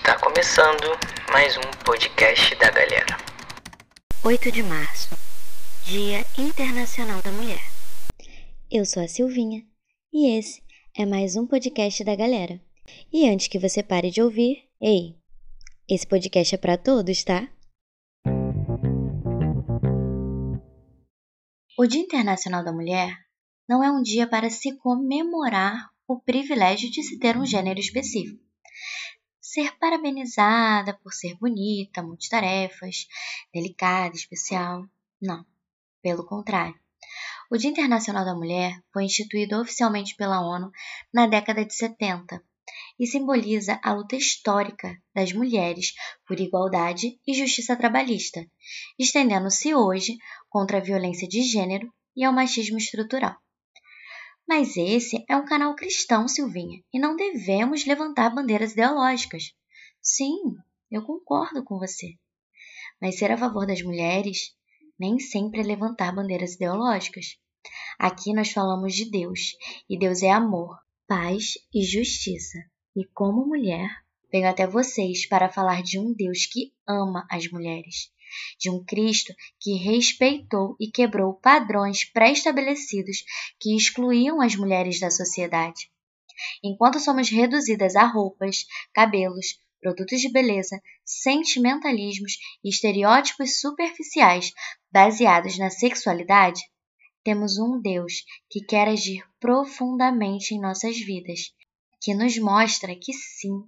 Está começando mais um podcast da galera. 8 de março, Dia Internacional da Mulher. Eu sou a Silvinha e esse é mais um podcast da galera. E antes que você pare de ouvir, ei, esse podcast é para todos, tá? O Dia Internacional da Mulher não é um dia para se comemorar o privilégio de se ter um gênero específico. Ser parabenizada por ser bonita, multitarefas, delicada, especial. Não, pelo contrário. O Dia Internacional da Mulher foi instituído oficialmente pela ONU na década de 70 e simboliza a luta histórica das mulheres por igualdade e justiça trabalhista, estendendo-se hoje contra a violência de gênero e ao machismo estrutural. Mas esse é um canal cristão, Silvinha, e não devemos levantar bandeiras ideológicas. Sim, eu concordo com você. Mas ser a favor das mulheres nem sempre é levantar bandeiras ideológicas. Aqui nós falamos de Deus, e Deus é amor, paz e justiça. E como mulher, venho até vocês para falar de um Deus que ama as mulheres, de um Cristo que respeitou e quebrou padrões pré-estabelecidos que excluíam as mulheres da sociedade. Enquanto somos reduzidas a roupas, cabelos, produtos de beleza, sentimentalismos e estereótipos superficiais baseados na sexualidade, temos um Deus que quer agir profundamente em nossas vidas que nos mostra que sim,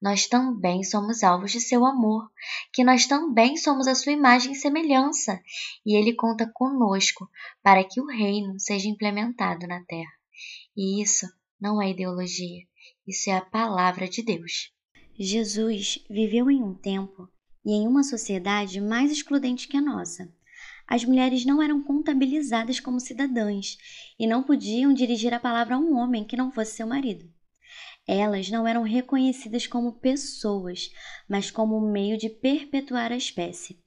nós também somos alvos de seu amor, que nós também somos a sua imagem e semelhança, e ele conta conosco para que o reino seja implementado na terra. E isso não é ideologia, isso é a palavra de Deus. Jesus viveu em um tempo e em uma sociedade mais excludente que a nossa. As mulheres não eram contabilizadas como cidadãs e não podiam dirigir a palavra a um homem que não fosse seu marido. Elas não eram reconhecidas como pessoas, mas como um meio de perpetuar a espécie.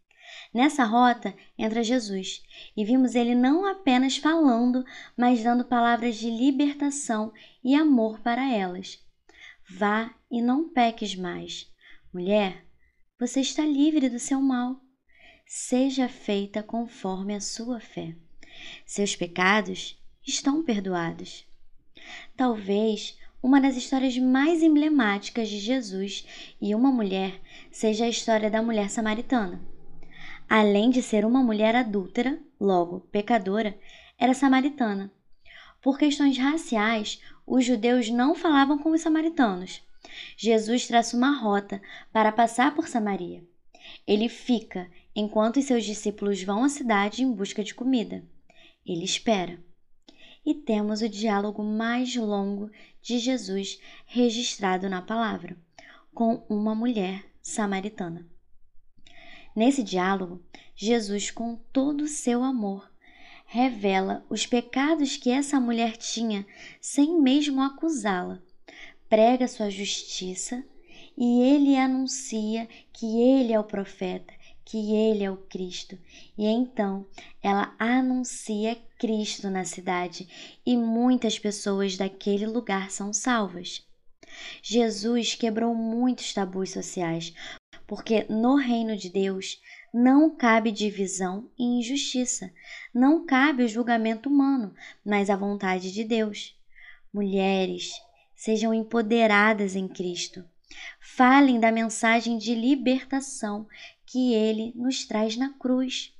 Nessa rota entra Jesus e vimos ele não apenas falando, mas dando palavras de libertação e amor para elas. Vá e não peques mais. Mulher, você está livre do seu mal. Seja feita conforme a sua fé. Seus pecados estão perdoados. Talvez uma das histórias mais emblemáticas de Jesus e uma mulher seja a história da mulher samaritana. Além de ser uma mulher adúltera, logo pecadora, era samaritana. Por questões raciais, os judeus não falavam com os samaritanos. Jesus traça uma rota para passar por Samaria. Ele fica enquanto seus discípulos vão à cidade em busca de comida. Ele espera e temos o diálogo mais longo de Jesus registrado na palavra, com uma mulher samaritana. Nesse diálogo, Jesus, com todo o seu amor, revela os pecados que essa mulher tinha sem mesmo acusá-la, prega sua justiça e ele anuncia que ele é o profeta que ele é o Cristo. E então ela anuncia Cristo na cidade e muitas pessoas daquele lugar são salvas. Jesus quebrou muitos tabus sociais, porque no reino de Deus não cabe divisão e injustiça, não cabe o julgamento humano, mas a vontade de Deus. Mulheres, sejam empoderadas em Cristo. Falem da mensagem de libertação que ele nos traz na cruz.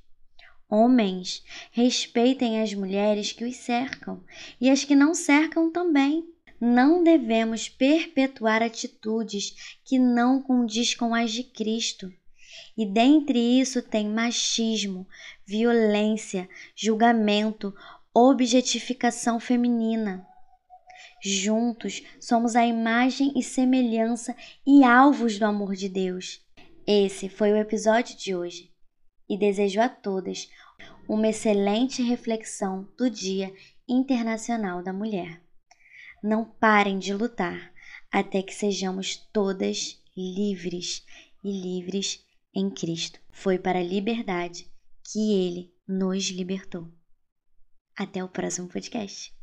Homens, respeitem as mulheres que os cercam e as que não cercam também. Não devemos perpetuar atitudes que não condiz com as de Cristo. E dentre isso tem machismo, violência, julgamento, objetificação feminina. Juntos somos a imagem e semelhança e alvos do amor de Deus. Esse foi o episódio de hoje e desejo a todas uma excelente reflexão do Dia Internacional da Mulher. Não parem de lutar até que sejamos todas livres e livres em Cristo. Foi para a liberdade que Ele nos libertou. Até o próximo podcast.